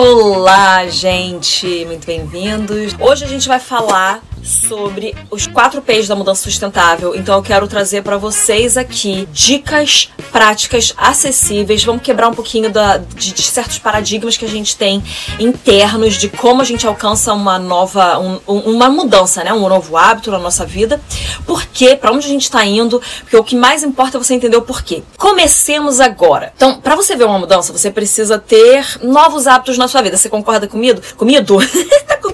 Olá, gente, muito bem-vindos. Hoje a gente vai falar sobre os quatro P's da mudança sustentável. Então eu quero trazer para vocês aqui dicas práticas, acessíveis. Vamos quebrar um pouquinho da, de, de, certos paradigmas que a gente tem internos de como a gente alcança uma nova, um, uma mudança, né? Um novo hábito na nossa vida. Por quê? Para onde a gente está indo? Porque o que mais importa é você entender o porquê. Comecemos agora. Então, para você ver uma mudança, você precisa ter novos hábitos na sua vida. Você concorda comigo? Comido?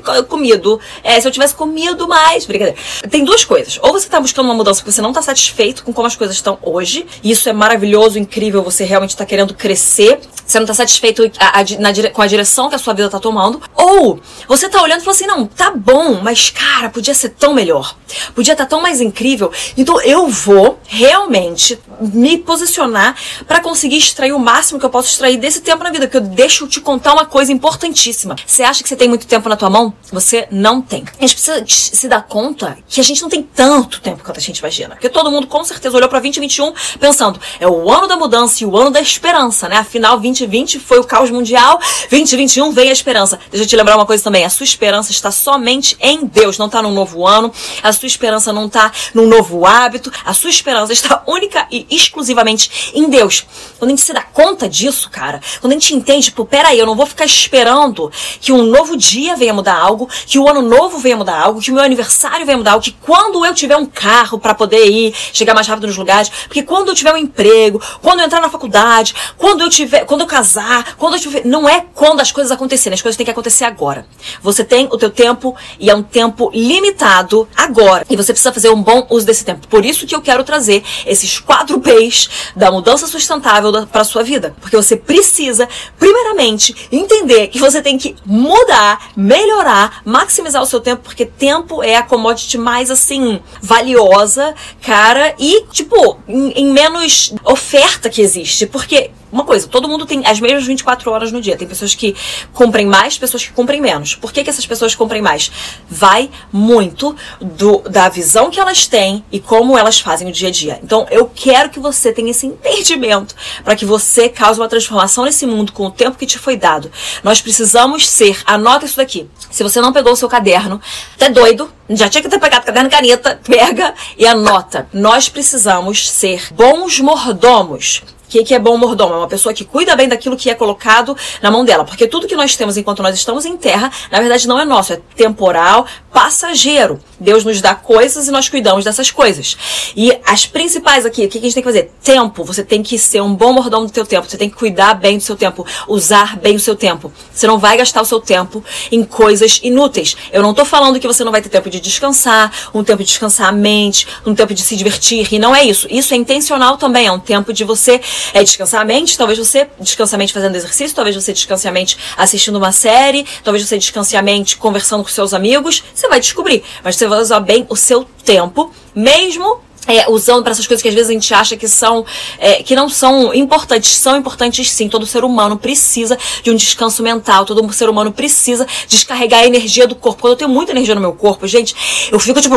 Tá comido. É, se eu tivesse comido mais. Brincadeira. Tem duas coisas. Ou você tá buscando uma mudança porque você não tá satisfeito com como as coisas estão hoje. E isso é maravilhoso, incrível. Você realmente tá querendo crescer. Você não tá satisfeito a, a, na, com a direção que a sua vida tá tomando. Ou você tá olhando e falando assim: não, tá bom, mas cara, podia ser tão melhor. Podia estar tá tão mais incrível. Então eu vou realmente me posicionar para conseguir extrair o máximo que eu posso extrair desse tempo na vida. Que eu deixo te contar uma coisa importantíssima. Você acha que você tem muito tempo na tua mão? Você não tem. A gente precisa se dar conta que a gente não tem tanto tempo quanto a gente imagina. Porque todo mundo com certeza olhou para 2021 pensando, é o ano da mudança e o ano da esperança, né? Afinal, 2020 foi o caos mundial, 2021 vem a esperança. Deixa eu te lembrar uma coisa também, a sua esperança está somente em Deus, não está num novo ano, a sua esperança não está num novo hábito, a sua esperança está única e exclusivamente em Deus. Quando a gente se dá conta disso, cara, quando a gente entende, tipo, peraí, eu não vou ficar esperando que um novo dia venha mudar algo, que o ano novo venha mudar algo, que meu aniversário vai mudar, o que quando eu tiver um carro para poder ir, chegar mais rápido nos lugares, porque quando eu tiver um emprego, quando eu entrar na faculdade, quando eu tiver, quando eu casar, quando eu tiver, não é quando as coisas acontecerem, as coisas têm que acontecer agora. Você tem o teu tempo e é um tempo limitado agora, e você precisa fazer um bom uso desse tempo. Por isso que eu quero trazer esses quatro P's da mudança sustentável para sua vida, porque você precisa, primeiramente, entender que você tem que mudar, melhorar, maximizar o seu tempo, porque tempo é a commodity mais assim valiosa, cara, e tipo, em, em menos oferta que existe. Porque uma coisa, todo mundo tem as mesmas 24 horas no dia. Tem pessoas que cumprem mais, pessoas que cumprem menos. Por que, que essas pessoas cumprem mais? Vai muito do, da visão que elas têm e como elas fazem o dia a dia. Então, eu quero que você tenha esse entendimento para que você cause uma transformação nesse mundo com o tempo que te foi dado. Nós precisamos ser, anota isso daqui. Se você não pegou o seu caderno, tá doido, já tinha que ter pegado caderno e caneta, pega e anota. Nós precisamos ser bons mordomos que, que é bom mordomo? É uma pessoa que cuida bem daquilo que é colocado na mão dela. Porque tudo que nós temos enquanto nós estamos em terra, na verdade não é nosso, é temporal, passageiro. Deus nos dá coisas e nós cuidamos dessas coisas. E as principais aqui, o que a gente tem que fazer? Tempo. Você tem que ser um bom mordomo do teu tempo. Você tem que cuidar bem do seu tempo. Usar bem o seu tempo. Você não vai gastar o seu tempo em coisas inúteis. Eu não tô falando que você não vai ter tempo de descansar, um tempo de descansar a mente, um tempo de se divertir. E não é isso. Isso é intencional também. É um tempo de você é descansar a mente, talvez você descanse a mente fazendo exercício, talvez você descanse a mente assistindo uma série, talvez você descanse a mente conversando com seus amigos, você vai descobrir. Mas você vai usar bem o seu tempo, mesmo é, usando para essas coisas que às vezes a gente acha que são é, que não são importantes, são importantes sim. Todo ser humano precisa de um descanso mental, todo ser humano precisa descarregar a energia do corpo. Quando eu tenho muita energia no meu corpo, gente, eu fico tipo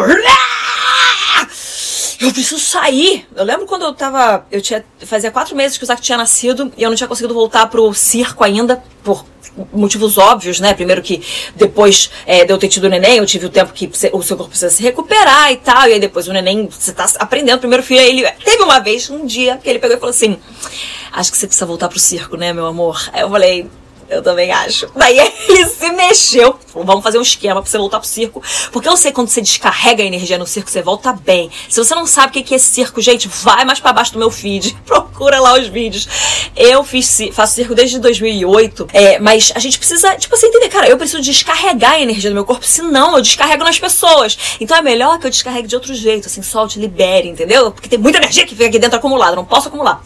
eu preciso sair. Eu lembro quando eu tava. Eu tinha. Fazia quatro meses que o Zac tinha nascido e eu não tinha conseguido voltar pro circo ainda, por motivos óbvios, né? Primeiro que depois é, de eu ter tido o neném, eu tive o tempo que o seu corpo precisa se recuperar e tal. E aí depois o neném, você tá aprendendo. Primeiro filho, ele teve uma vez, um dia, que ele pegou e falou assim: Acho que você precisa voltar pro circo, né, meu amor? Aí eu falei. Eu também acho. Daí ele se mexeu. Vamos fazer um esquema pra você voltar pro circo. Porque eu sei quando você descarrega a energia no circo, você volta bem. Se você não sabe o que é circo, gente, vai mais para baixo do meu feed. Procura lá os vídeos. Eu fiz, faço circo desde 2008. É, mas a gente precisa, tipo assim, entender, cara, eu preciso descarregar a energia do meu corpo, senão eu descarrego nas pessoas. Então é melhor que eu descarregue de outro jeito, assim, solte, libere, entendeu? Porque tem muita energia que fica aqui dentro acumulada, não posso acumular.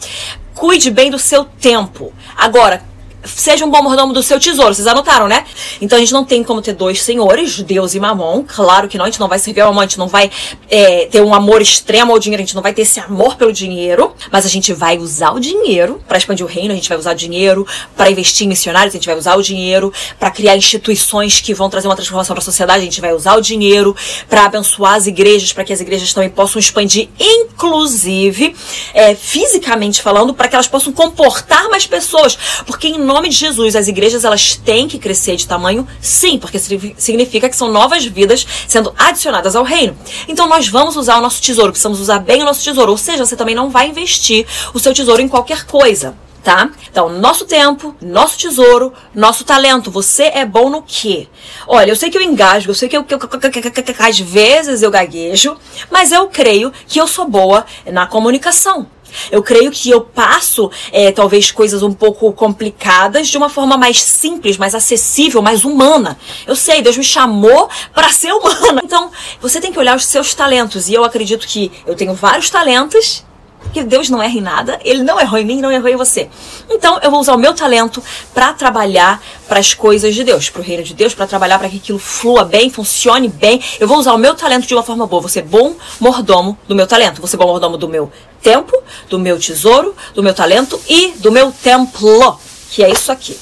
Cuide bem do seu tempo. Agora, seja um bom mordomo do seu tesouro. Vocês anotaram, né? Então a gente não tem como ter dois senhores, Deus e Mamon. Claro que não, a gente não vai servir ao amor, a gente não vai é, ter um amor extremo ao dinheiro, a gente não vai ter esse amor pelo dinheiro, mas a gente vai usar o dinheiro para expandir o reino, a gente vai usar o dinheiro para investir em missionários, a gente vai usar o dinheiro para criar instituições que vão trazer uma transformação para a sociedade, a gente vai usar o dinheiro para abençoar as igrejas, para que as igrejas também possam expandir, inclusive é, fisicamente falando, para que elas possam comportar mais pessoas, porque em nome de Jesus, as igrejas elas têm que crescer de tamanho? Sim, porque significa que são novas vidas sendo adicionadas ao reino. Então nós vamos usar o nosso tesouro, precisamos usar bem o nosso tesouro. Ou seja, você também não vai investir o seu tesouro em qualquer coisa tá? Então, nosso tempo, nosso tesouro, nosso talento. Você é bom no quê? Olha, eu sei que eu engasgo, eu sei que, eu, que, eu, que às vezes eu gaguejo, mas eu creio que eu sou boa na comunicação. Eu creio que eu passo, é, talvez, coisas um pouco complicadas de uma forma mais simples, mais acessível, mais humana. Eu sei, Deus me chamou para ser humana. Então, você tem que olhar os seus talentos. E eu acredito que eu tenho vários talentos porque Deus não erra em nada, Ele não errou em mim, não errou em você. Então eu vou usar o meu talento para trabalhar para as coisas de Deus, para o reino de Deus, para trabalhar para que aquilo flua bem, funcione bem. Eu vou usar o meu talento de uma forma boa. Vou ser bom mordomo do meu talento. Vou ser bom mordomo do meu tempo, do meu tesouro, do meu talento e do meu templo, que é isso aqui.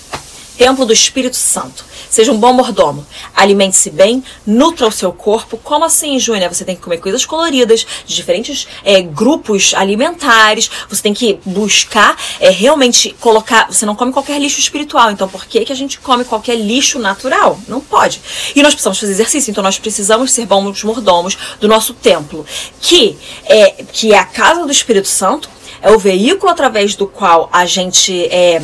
Templo do Espírito Santo. Seja um bom mordomo. Alimente-se bem, nutra o seu corpo. Como assim, Júnior? Você tem que comer coisas coloridas, de diferentes é, grupos alimentares. Você tem que buscar é, realmente colocar. Você não come qualquer lixo espiritual. Então, por que, que a gente come qualquer lixo natural? Não pode. E nós precisamos fazer exercício. Então, nós precisamos ser bons mordomos do nosso templo, que é, que é a casa do Espírito Santo. É o veículo através do qual a gente é,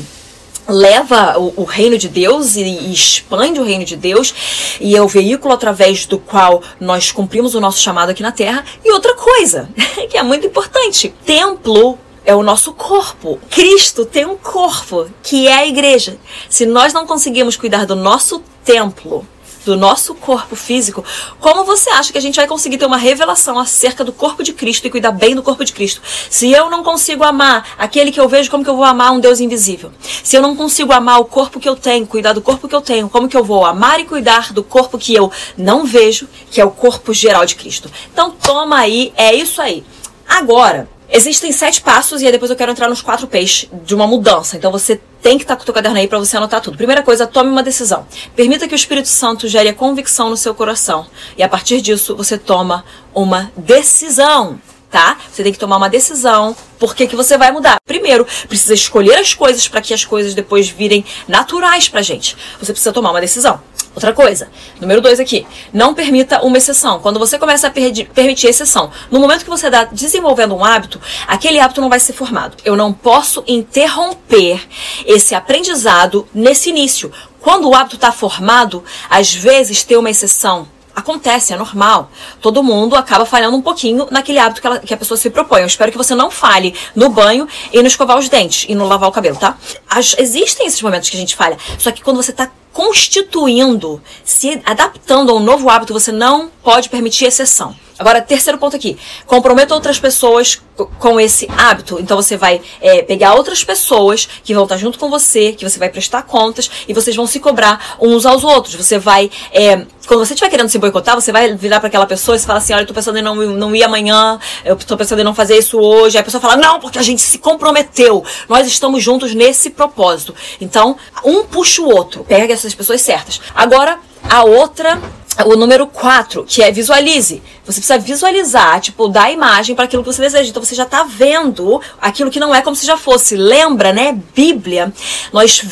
leva o, o, reino de Deus e, e, expande o reino de Deus e é o veículo através do qual nós cumprimos o nosso chamado aqui na terra. E outra coisa, que é muito importante, templo é o nosso corpo. Cristo tem um corpo, que é a igreja. Se nós não conseguimos cuidar do nosso templo, do nosso corpo físico, como você acha que a gente vai conseguir ter uma revelação acerca do corpo de Cristo e cuidar bem do corpo de Cristo? Se eu não consigo amar aquele que eu vejo, como que eu vou amar um Deus invisível? Se eu não consigo amar o corpo que eu tenho, cuidar do corpo que eu tenho, como que eu vou amar e cuidar do corpo que eu não vejo, que é o corpo geral de Cristo? Então toma aí, é isso aí. Agora, Existem sete passos e aí depois eu quero entrar nos quatro P's de uma mudança. Então você tem que estar com o teu caderno aí para você anotar tudo. Primeira coisa, tome uma decisão. Permita que o Espírito Santo gere a convicção no seu coração. E a partir disso, você toma uma decisão tá? Você tem que tomar uma decisão. Por que, que você vai mudar? Primeiro, precisa escolher as coisas para que as coisas depois virem naturais pra gente. Você precisa tomar uma decisão. Outra coisa, número dois aqui, não permita uma exceção. Quando você começa a permitir exceção, no momento que você está desenvolvendo um hábito, aquele hábito não vai ser formado. Eu não posso interromper esse aprendizado nesse início. Quando o hábito está formado, às vezes tem uma exceção Acontece, é normal. Todo mundo acaba falhando um pouquinho naquele hábito que, ela, que, a pessoa se propõe. Eu espero que você não falhe no banho e no escovar os dentes e no lavar o cabelo, tá? As, existem esses momentos que a gente falha. Só que quando você tá constituindo, se adaptando a um novo hábito, você não pode permitir exceção. Agora, terceiro ponto aqui. Comprometa outras pessoas com esse hábito. Então você vai é, pegar outras pessoas que vão estar junto com você, que você vai prestar contas e vocês vão se cobrar uns aos outros. Você vai. É, quando você estiver querendo se boicotar, você vai virar para aquela pessoa e falar assim: olha, eu tô pensando em não, não ir amanhã, eu tô pensando em não fazer isso hoje. Aí a pessoa fala: não, porque a gente se comprometeu. Nós estamos juntos nesse propósito. Então, um puxa o outro. Pega essas pessoas certas. Agora, a outra o número 4, que é visualize. Você precisa visualizar, tipo, dar imagem para aquilo que você deseja. Então você já está vendo aquilo que não é como se já fosse. Lembra, né? Bíblia, nós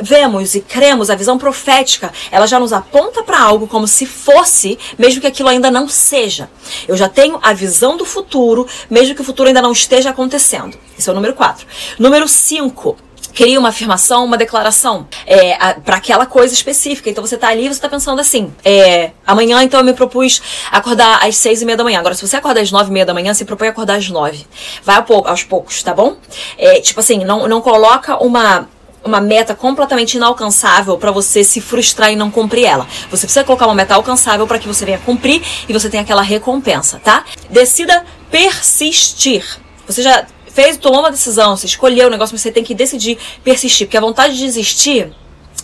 vemos e cremos a visão profética, ela já nos aponta para algo como se fosse, mesmo que aquilo ainda não seja. Eu já tenho a visão do futuro, mesmo que o futuro ainda não esteja acontecendo. Esse é o número 4. Número 5 cria uma afirmação, uma declaração é, para aquela coisa específica. Então você tá ali você tá pensando assim: é, amanhã então eu me propus acordar às seis e meia da manhã. Agora, se você acordar às nove e meia da manhã, se propõe acordar às nove. Vai aos poucos, tá bom? É, tipo assim, não, não coloca uma uma meta completamente inalcançável para você se frustrar e não cumprir ela. Você precisa colocar uma meta alcançável para que você venha cumprir e você tenha aquela recompensa, tá? Decida persistir. Você já fez, tomou uma decisão, você escolheu o negócio, mas você tem que decidir persistir, porque a vontade de desistir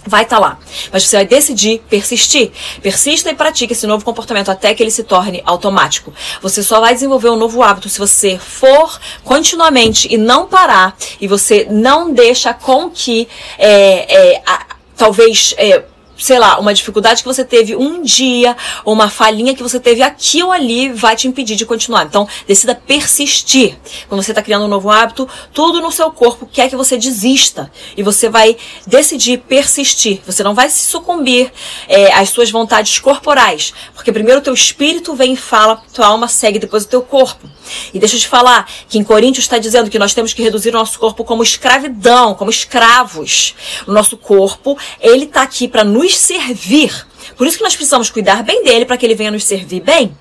vai estar tá lá. Mas você vai decidir persistir. Persista e pratique esse novo comportamento até que ele se torne automático. Você só vai desenvolver um novo hábito se você for continuamente e não parar e você não deixa com que é, é, a, talvez é, sei lá, uma dificuldade que você teve um dia, ou uma falhinha que você teve aqui ou ali, vai te impedir de continuar. Então, decida persistir. Quando você está criando um novo hábito, tudo no seu corpo quer que você desista. E você vai decidir persistir. Você não vai sucumbir é, às suas vontades corporais. Porque primeiro o teu espírito vem e fala, tua alma segue depois o teu corpo. E deixa eu te falar que em Coríntios está dizendo que nós temos que reduzir o nosso corpo como escravidão, como escravos. O nosso corpo, ele está aqui para nos servir. Por isso que nós precisamos cuidar bem dele para que ele venha nos servir bem.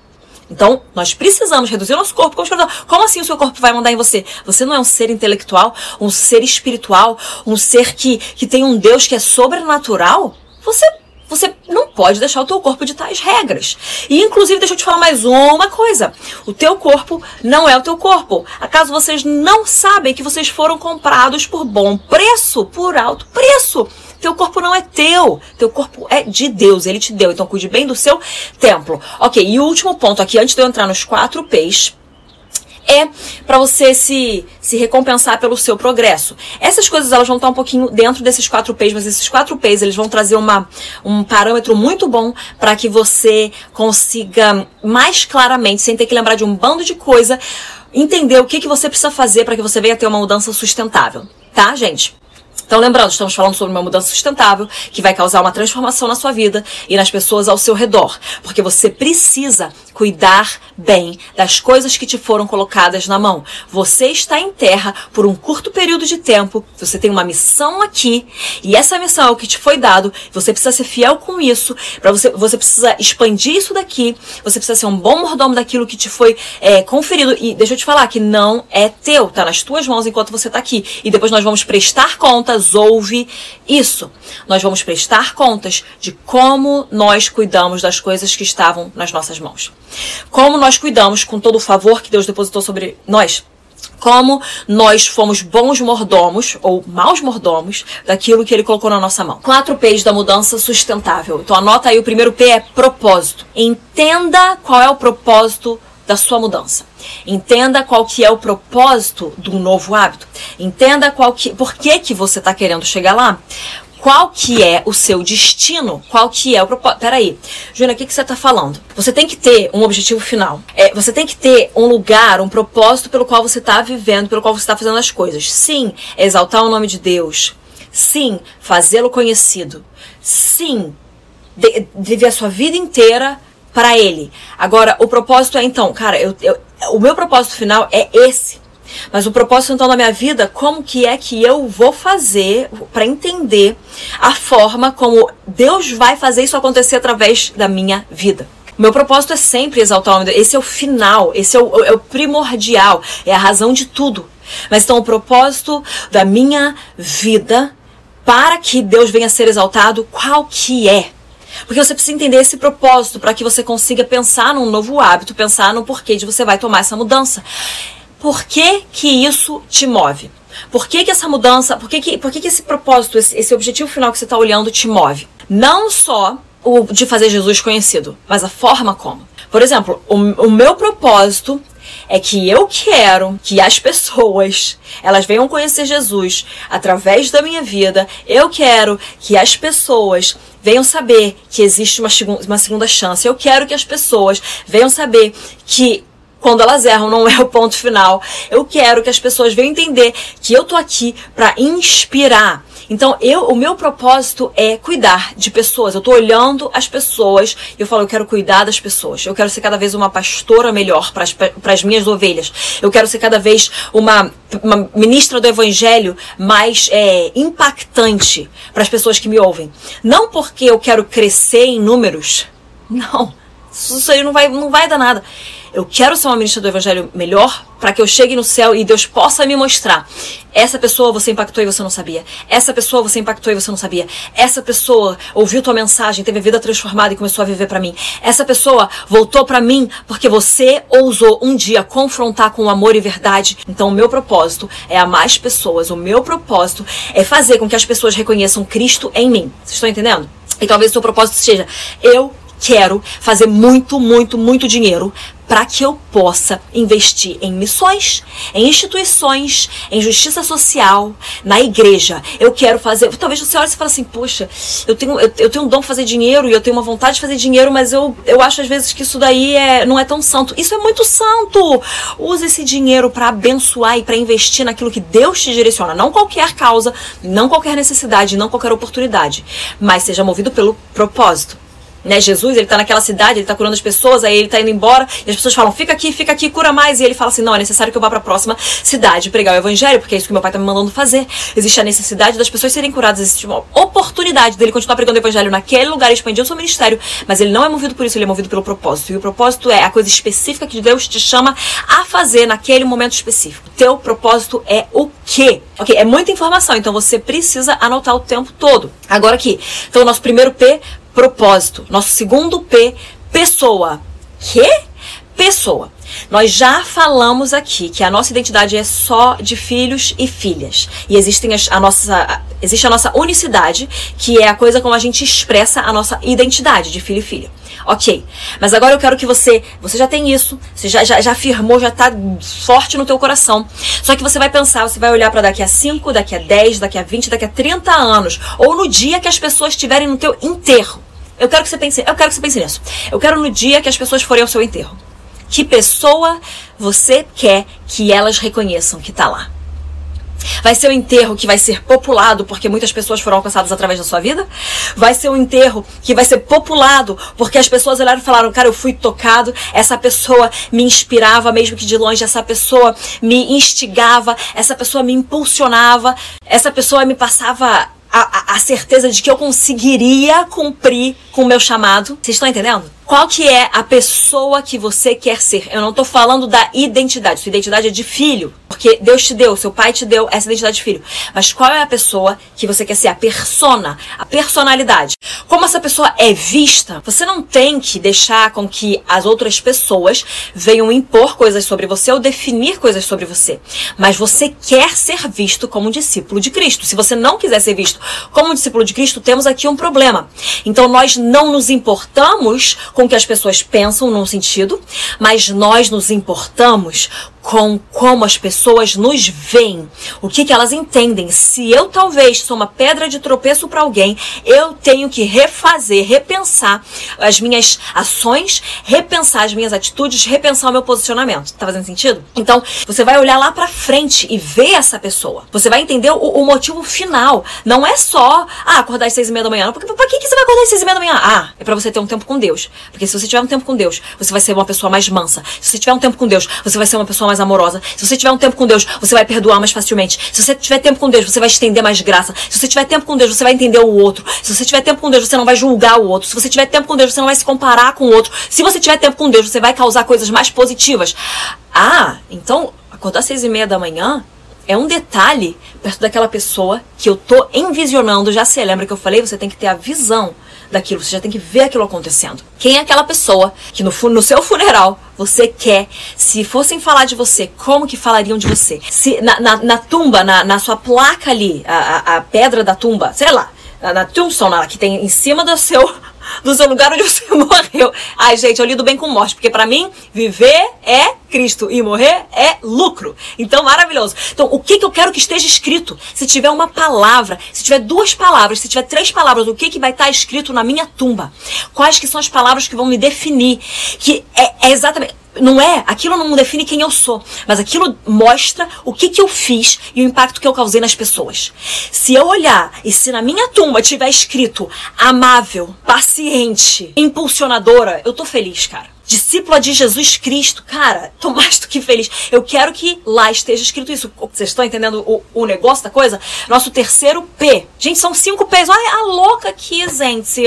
Então, nós precisamos reduzir o nosso corpo. Como assim o seu corpo vai mandar em você? Você não é um ser intelectual, um ser espiritual, um ser que, que tem um Deus que é sobrenatural? Você você não pode deixar o teu corpo de tais regras. E inclusive, deixa eu te falar mais uma coisa. O teu corpo não é o teu corpo. Acaso vocês não sabem que vocês foram comprados por bom preço, por alto preço. Teu corpo não é teu. Teu corpo é de Deus. Ele te deu. Então cuide bem do seu templo. Ok, e o último ponto aqui, antes de eu entrar nos quatro P's, é para você se, se recompensar pelo seu progresso. Essas coisas elas vão estar um pouquinho dentro desses quatro P's, mas esses quatro P's eles vão trazer uma, um parâmetro muito bom para que você consiga mais claramente, sem ter que lembrar de um bando de coisa, entender o que, que você precisa fazer para que você venha ter uma mudança sustentável. Tá, gente? Então, lembrando, estamos falando sobre uma mudança sustentável que vai causar uma transformação na sua vida e nas pessoas ao seu redor. Porque você precisa cuidar bem das coisas que te foram colocadas na mão. Você está em terra por um curto período de tempo, você tem uma missão aqui, e essa missão é o que te foi dado, você precisa ser fiel com isso, para você, você precisa expandir isso daqui, você precisa ser um bom mordomo daquilo que te foi é, conferido. E deixa eu te falar que não é teu, tá nas tuas mãos enquanto você está aqui. E depois nós vamos prestar ouve isso. Nós vamos prestar contas de como nós cuidamos das coisas que estavam nas nossas mãos. Como nós cuidamos com todo o favor que Deus depositou sobre nós? Como nós fomos bons mordomos ou maus mordomos daquilo que ele colocou na nossa mão. Quatro P's da mudança sustentável. Então anota aí, o primeiro P é propósito. Entenda qual é o propósito da sua mudança. Entenda qual que é o propósito do novo hábito. Entenda qual que, por que que você está querendo chegar lá qual que é o seu destino, qual que é o propósito. Peraí, Júlia, o que, que você está falando? Você tem que ter um objetivo final. É, você tem que ter um lugar, um propósito pelo qual você está vivendo, pelo qual você está fazendo as coisas. Sim, exaltar o nome de Deus. Sim, fazê-lo conhecido. Sim, de, viver a sua vida inteira para Ele. Agora, o propósito é então, cara, eu, eu, o meu propósito final é esse. Mas o propósito então da minha vida, como que é que eu vou fazer para entender a forma como Deus vai fazer isso acontecer através da minha vida? Meu propósito é sempre exaltar o Deus. Esse é o final, esse é o, é o primordial, é a razão de tudo. Mas então o propósito da minha vida para que Deus venha a ser exaltado, qual que é? Porque você precisa entender esse propósito para que você consiga pensar num novo hábito, pensar no porquê de você vai tomar essa mudança. Por que, que isso te move? Por que, que essa mudança, por que, que, por que, que esse propósito, esse, esse objetivo final que você está olhando te move? Não só o de fazer Jesus conhecido, mas a forma como. Por exemplo, o, o meu propósito é que eu quero que as pessoas elas venham conhecer Jesus através da minha vida. Eu quero que as pessoas venham saber que existe uma, uma segunda chance. Eu quero que as pessoas venham saber que quando elas erram, não é o ponto final. Eu quero que as pessoas venham entender que eu tô aqui para inspirar. Então, eu, o meu propósito é cuidar de pessoas. Eu tô olhando as pessoas e eu falo, eu quero cuidar das pessoas. Eu quero ser cada vez uma pastora melhor para as minhas ovelhas. Eu quero ser cada vez uma, uma ministra do evangelho mais é, impactante para as pessoas que me ouvem. Não porque eu quero crescer em números. Não. Isso aí não vai, não vai dar nada. Eu quero ser uma ministra do evangelho melhor para que eu chegue no céu e Deus possa me mostrar. Essa pessoa você impactou e você não sabia. Essa pessoa você impactou e você não sabia. Essa pessoa ouviu tua mensagem, teve a vida transformada e começou a viver para mim. Essa pessoa voltou para mim porque você ousou um dia confrontar com amor e verdade. Então o meu propósito é amar as pessoas. O meu propósito é fazer com que as pessoas reconheçam Cristo em mim. Vocês estão entendendo? E talvez o seu propósito seja eu quero fazer muito, muito, muito dinheiro para que eu possa investir em missões, em instituições, em justiça social, na igreja. Eu quero fazer. Talvez você olhe e fale assim: poxa, eu tenho, eu, eu tenho um dom para fazer dinheiro e eu tenho uma vontade de fazer dinheiro, mas eu, eu acho às vezes que isso daí é, não é tão santo. Isso é muito santo! Use esse dinheiro para abençoar e para investir naquilo que Deus te direciona. Não qualquer causa, não qualquer necessidade, não qualquer oportunidade, mas seja movido pelo propósito né? Jesus, ele tá naquela cidade, ele tá curando as pessoas, aí ele tá indo embora, e as pessoas falam, fica aqui, fica aqui, cura mais. E ele fala assim, não, é necessário que eu vá para a próxima cidade pregar o evangelho, porque é isso que meu pai tá me mandando fazer. Existe a necessidade das pessoas serem curadas, existe uma oportunidade dele continuar pregando o evangelho naquele lugar expandir o seu ministério, mas ele não é movido por isso, ele é movido pelo propósito. E o propósito é a coisa específica que Deus te chama a fazer naquele momento específico. Teu propósito é o quê? Ok, é muita informação, então você precisa anotar o tempo todo. Agora aqui, então o nosso primeiro P, propósito. Nosso segundo P, pessoa. Que? Pessoa. Nós já falamos aqui que a nossa identidade é só de filhos e filhas. E existem as, a nossa, existe a nossa unicidade, que é a coisa como a gente expressa a nossa identidade de filho e filha. Ok, mas agora eu quero que você, você já tem isso, você já, já, já afirmou, já está forte no teu coração. Só que você vai pensar, você vai olhar para daqui a 5, daqui a 10, daqui a 20, daqui a 30 anos, ou no dia que as pessoas estiverem no teu enterro. Eu quero que você pense, eu quero que você pense nisso. Eu quero no dia que as pessoas forem ao seu enterro. Que pessoa você quer que elas reconheçam que está lá? Vai ser um enterro que vai ser populado porque muitas pessoas foram alcançadas através da sua vida? Vai ser um enterro que vai ser populado porque as pessoas olharam e falaram: Cara, eu fui tocado, essa pessoa me inspirava, mesmo que de longe, essa pessoa me instigava, essa pessoa me impulsionava, essa pessoa me passava a, a, certeza de que eu conseguiria cumprir com o meu chamado. Vocês estão entendendo? Qual que é a pessoa que você quer ser? Eu não estou falando da identidade. Sua identidade é de filho, porque Deus te deu, seu pai te deu essa identidade de filho. Mas qual é a pessoa que você quer ser? A persona, a personalidade. Como essa pessoa é vista, você não tem que deixar com que as outras pessoas venham impor coisas sobre você ou definir coisas sobre você. Mas você quer ser visto como um discípulo de Cristo. Se você não quiser ser visto como um discípulo de Cristo, temos aqui um problema. Então nós não nos importamos com que as pessoas pensam num sentido, mas nós nos importamos com como as pessoas nos veem, o que, que elas entendem. Se eu talvez sou uma pedra de tropeço para alguém, eu tenho que refazer, repensar as minhas ações, repensar as minhas atitudes, repensar o meu posicionamento. Tá fazendo sentido? Então, você vai olhar lá para frente e ver essa pessoa. Você vai entender o, o, motivo final. Não é só, ah, acordar às seis e meia da manhã. Não, porque pra que, que você vai acordar às seis e meia da manhã? Ah, é para você ter um tempo com Deus. Porque se você tiver um tempo com Deus, você vai ser uma pessoa mais mansa. Se você tiver um tempo com Deus, você vai ser uma pessoa mais mais amorosa. Se você tiver um tempo com Deus, você vai perdoar mais facilmente. Se você tiver tempo com Deus, você vai estender mais graça. Se você tiver tempo com Deus, você vai entender o outro. Se você tiver tempo com Deus, você não vai julgar o outro. Se você tiver tempo com Deus, você não vai se comparar com o outro. Se você tiver tempo com Deus, você vai causar coisas mais positivas. Ah, então acordar às seis e meia da manhã é um detalhe perto daquela pessoa que eu tô envisionando. Já se lembra que eu falei? Você tem que ter a visão daquilo, você já tem que ver aquilo acontecendo. Quem é aquela pessoa que no, no seu funeral você quer, se fossem falar de você, como que falariam de você? Se na, na, na tumba, na, na sua placa ali, a, a, a pedra da tumba, sei lá, na, na tombstone que tem em cima do seu do seu lugar onde você morreu. Ai, gente, eu lido bem com morte, porque para mim, viver é Cristo e morrer é lucro. Então, maravilhoso. Então, o que, que eu quero que esteja escrito? Se tiver uma palavra, se tiver duas palavras, se tiver três palavras, o que, que vai estar escrito na minha tumba? Quais que são as palavras que vão me definir? Que é, é exatamente não é, aquilo não define quem eu sou, mas aquilo mostra o que, que eu fiz e o impacto que eu causei nas pessoas. Se eu olhar e se na minha tumba tiver escrito amável, paciente, impulsionadora, eu tô feliz, cara discípula de Jesus Cristo. Cara, tô mais do que feliz. Eu quero que lá esteja escrito isso. Vocês estão entendendo o, o negócio da coisa? Nosso terceiro P. Gente, são cinco P's. Olha a louca aqui, gente.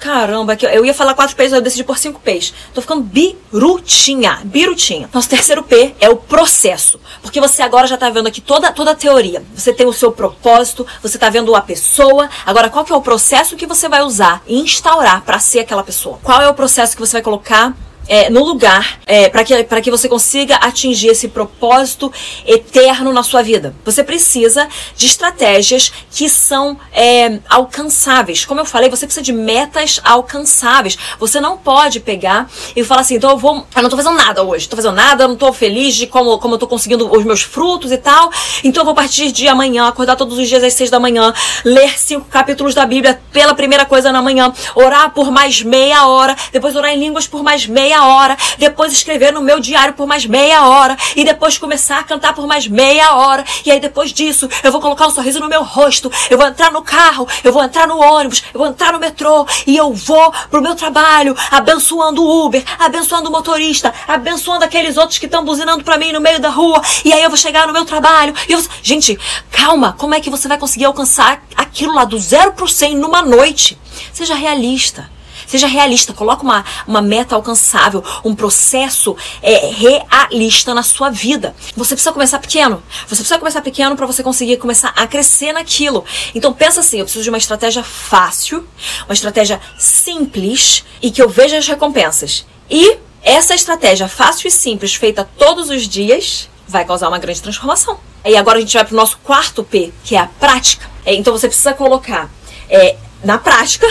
Caramba, eu ia falar quatro P's, eu decidi por cinco P's. Tô ficando birutinha, birutinha. Nosso terceiro P é o processo. Porque você agora já tá vendo aqui toda, toda a teoria. Você tem o seu propósito, você tá vendo a pessoa. Agora, qual que é o processo que você vai usar e instaurar para ser aquela pessoa? Qual é o processo que você vai colocar é, no lugar é, para que, que você consiga atingir esse propósito eterno na sua vida. Você precisa de estratégias que são é, alcançáveis. Como eu falei, você precisa de metas alcançáveis. Você não pode pegar e falar assim, então eu vou. Eu não tô fazendo nada hoje, tô fazendo nada, não tô feliz de como, como eu tô conseguindo os meus frutos e tal. Então eu vou partir de amanhã, acordar todos os dias às seis da manhã, ler cinco capítulos da Bíblia pela primeira coisa na manhã, orar por mais meia hora, depois orar em línguas por mais meia hora, depois escrever no meu diário por mais meia hora, e depois começar a cantar por mais meia hora. E aí depois disso, eu vou colocar um sorriso no meu rosto, eu vou entrar no carro, eu vou entrar no ônibus, eu vou entrar no metrô e eu vou pro meu trabalho, abençoando o Uber, abençoando o motorista, abençoando aqueles outros que estão buzinando para mim no meio da rua. E aí eu vou chegar no meu trabalho. E eu... Gente, calma, como é que você vai conseguir alcançar aquilo lá do zero pro 100 numa noite? Seja realista. Seja realista, coloque uma, uma meta alcançável, um processo é, realista na sua vida. Você precisa começar pequeno. Você precisa começar pequeno para você conseguir começar a crescer naquilo. Então pensa assim, eu preciso de uma estratégia fácil, uma estratégia simples e que eu veja as recompensas. E essa estratégia fácil e simples, feita todos os dias, vai causar uma grande transformação. E agora a gente vai para o nosso quarto P, que é a prática. É, então você precisa colocar é, na prática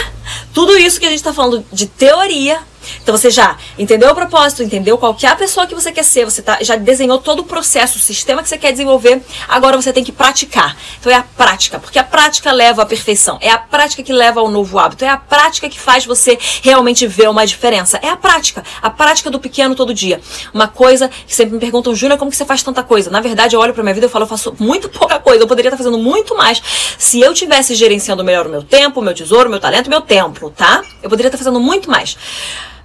tudo isso que a gente está falando de teoria então você já entendeu o propósito, entendeu qual que é a pessoa que você quer ser, você tá, já desenhou todo o processo, o sistema que você quer desenvolver, agora você tem que praticar. Então é a prática, porque a prática leva à perfeição, é a prática que leva ao novo hábito, é a prática que faz você realmente ver uma diferença. É a prática, a prática do pequeno todo dia. Uma coisa que sempre me perguntam, Júlia, como que você faz tanta coisa? Na verdade, eu olho pra minha vida e falo, eu faço muito pouca coisa, eu poderia estar fazendo muito mais se eu tivesse gerenciando melhor o meu tempo, o meu tesouro, o meu talento, o meu templo, tá? Eu poderia estar fazendo muito mais.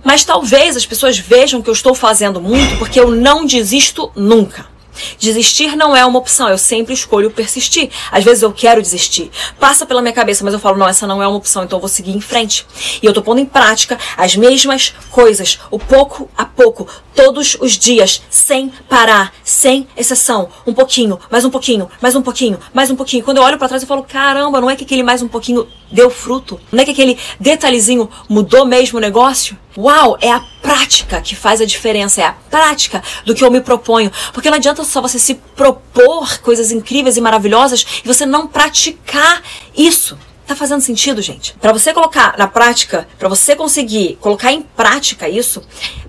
Mas talvez as pessoas vejam que eu estou fazendo muito porque eu não desisto nunca. Desistir não é uma opção, eu sempre escolho persistir. Às vezes eu quero desistir. Passa pela minha cabeça, mas eu falo, não, essa não é uma opção, então eu vou seguir em frente. E eu tô pondo em prática as mesmas coisas, o pouco a pouco, todos os dias, sem parar, sem exceção. Um pouquinho, mais um pouquinho, mais um pouquinho, mais um pouquinho. Quando eu olho para trás, eu falo, caramba, não é que aquele mais um pouquinho deu fruto? Não é que aquele detalhezinho mudou mesmo o negócio? Uau, é a prática que faz a diferença, é a prática do que eu me proponho. Porque não adianta só você se propor coisas incríveis e maravilhosas e você não praticar isso. Tá fazendo sentido, gente? Para você colocar na prática, para você conseguir colocar em prática isso,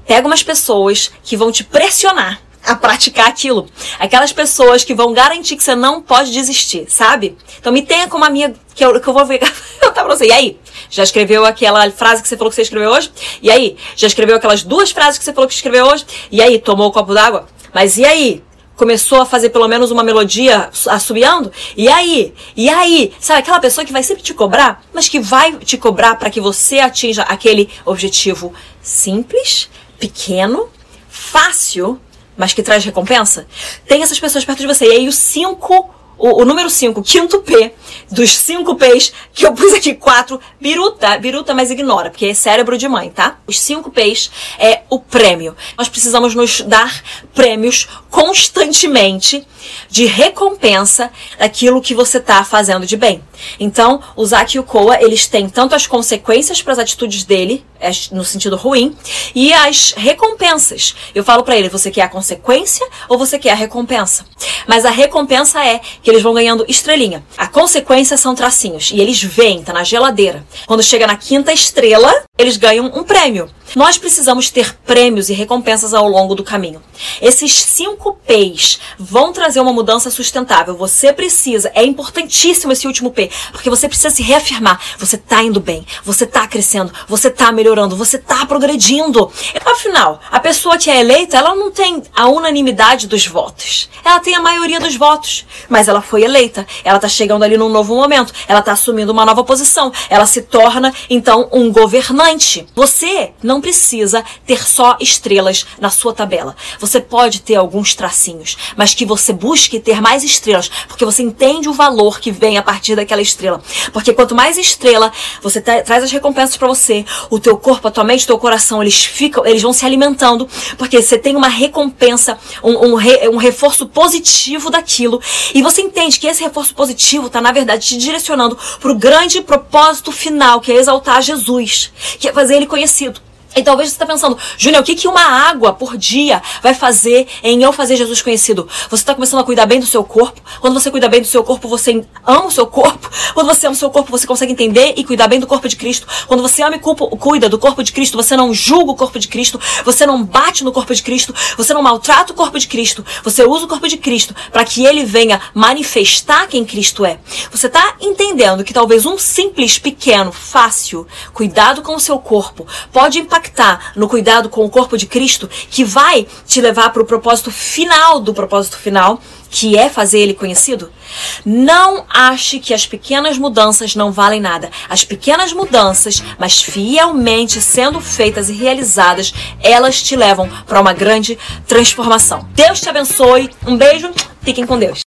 pega umas pessoas que vão te pressionar a praticar aquilo. Aquelas pessoas que vão garantir que você não pode desistir, sabe? Então me tenha como amiga que eu, que eu vou ver. eu tava pra você. E aí? Já escreveu aquela frase que você falou que você escreveu hoje? E aí? Já escreveu aquelas duas frases que você falou que escreveu hoje? E aí? Tomou o um copo d'água? Mas e aí? Começou a fazer pelo menos uma melodia assobiando? E aí? E aí? Sabe aquela pessoa que vai sempre te cobrar, mas que vai te cobrar para que você atinja aquele objetivo simples, pequeno, fácil, mas que traz recompensa? Tem essas pessoas perto de você. E aí, os cinco o, o número 5, quinto P, dos 5 P's, que eu pus aqui 4, biruta, biruta, mas ignora, porque é cérebro de mãe, tá? Os 5 P's é o prêmio. Nós precisamos nos dar prêmios constantemente de recompensa daquilo que você está fazendo de bem. Então, o Zack e o Koa, eles têm tanto as consequências para as atitudes dele, no sentido ruim, e as recompensas. Eu falo para ele, você quer a consequência ou você quer a recompensa? Mas a recompensa é que eles vão ganhando estrelinha. A consequência são tracinhos. E eles veem, tá na geladeira. Quando chega na quinta estrela, eles ganham um prêmio. Nós precisamos ter prêmios e recompensas ao longo do caminho. Esses cinco P's vão trazer uma mudança sustentável. Você precisa, é importantíssimo esse último P, porque você precisa se reafirmar. Você tá indo bem, você tá crescendo, você tá melhorando, você tá progredindo. Afinal, a pessoa que é eleita, ela não tem a unanimidade dos votos. Ela tem a maioria dos votos, mas ela foi eleita. Ela tá chegando ali num novo momento, ela tá assumindo uma nova posição. Ela se torna, então, um governante. Você não não precisa ter só estrelas na sua tabela. Você pode ter alguns tracinhos, mas que você busque ter mais estrelas, porque você entende o valor que vem a partir daquela estrela. Porque quanto mais estrela você tra traz as recompensas para você, o teu corpo, a tua mente, o teu coração, eles ficam, eles vão se alimentando, porque você tem uma recompensa, um, um, re, um reforço positivo daquilo, e você entende que esse reforço positivo está na verdade te direcionando para o grande propósito final, que é exaltar Jesus, que é fazer ele conhecido. E talvez você está pensando, Júnior, o que, que uma água por dia vai fazer em eu fazer Jesus conhecido? Você está começando a cuidar bem do seu corpo. Quando você cuida bem do seu corpo, você ama o seu corpo. Quando você ama o seu corpo, você consegue entender e cuidar bem do corpo de Cristo. Quando você ama e cuida do corpo de Cristo, você não julga o corpo de Cristo. Você não bate no corpo de Cristo. Você não maltrata o corpo de Cristo. Você usa o corpo de Cristo para que ele venha manifestar quem Cristo é. Você está entendendo que talvez um simples, pequeno, fácil cuidado com o seu corpo pode impactar impactar no cuidado com o corpo de Cristo, que vai te levar para o propósito final do propósito final, que é fazer ele conhecido? Não ache que as pequenas mudanças não valem nada. As pequenas mudanças, mas fielmente sendo feitas e realizadas, elas te levam para uma grande transformação. Deus te abençoe. Um beijo. Fiquem com Deus.